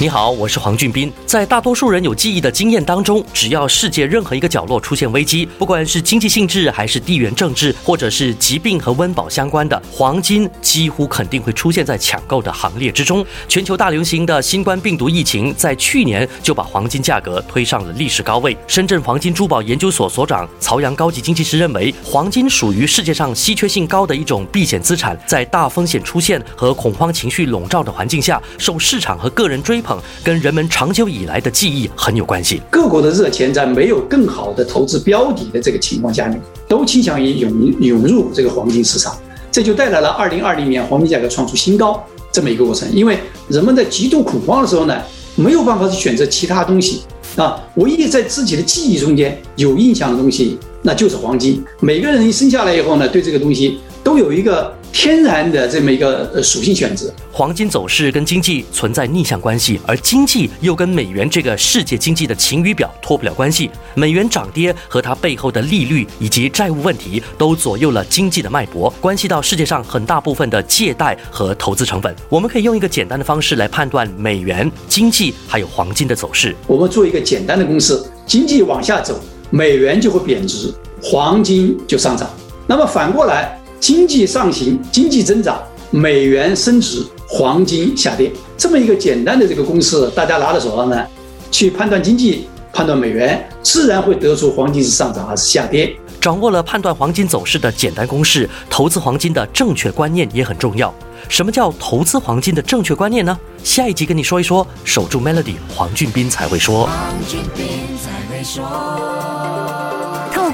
你好，我是黄俊斌。在大多数人有记忆的经验当中，只要世界任何一个角落出现危机，不管是经济性质，还是地缘政治，或者是疾病和温饱相关的，黄金几乎肯定会出现在抢购的行列之中。全球大流行的新冠病毒疫情，在去年就把黄金价格推上了历史高位。深圳黄金珠宝研究所所长曹阳高级经济师认为，黄金属于世界上稀缺性高的一种避险资产，在大风险出现和恐慌情绪笼罩的环境下，受市场和个人追捧。跟人们长久以来的记忆很有关系。各国的热钱在没有更好的投资标的的这个情况下面，都倾向于涌涌入这个黄金市场，这就带来了二零二零年黄金价格创出新高这么一个过程。因为人们在极度恐慌的时候呢，没有办法去选择其他东西啊，唯一在自己的记忆中间有印象的东西，那就是黄金。每个人一生下来以后呢，对这个东西都有一个。天然的这么一个呃属性选择，黄金走势跟经济存在逆向关系，而经济又跟美元这个世界经济的晴雨表脱不了关系。美元涨跌和它背后的利率以及债务问题都左右了经济的脉搏，关系到世界上很大部分的借贷和投资成本。我们可以用一个简单的方式来判断美元、经济还有黄金的走势。我们做一个简单的公式：经济往下走，美元就会贬值，黄金就上涨。那么反过来。经济上行，经济增长，美元升值，黄金下跌，这么一个简单的这个公式，大家拿在手上呢，去判断经济，判断美元，自然会得出黄金是上涨还是下跌。掌握了判断黄金走势的简单公式，投资黄金的正确观念也很重要。什么叫投资黄金的正确观念呢？下一集跟你说一说。守住 Melody，黄俊斌才会说。黄俊斌才会说。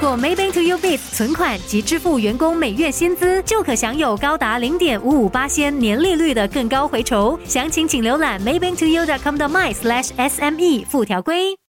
做 Maybank to You Biz 存款及支付员工每月薪资，就可享有高达零点五五八仙年利率的更高回酬。详情请浏览 Maybank to You dot com 的 my slash SME 附条规。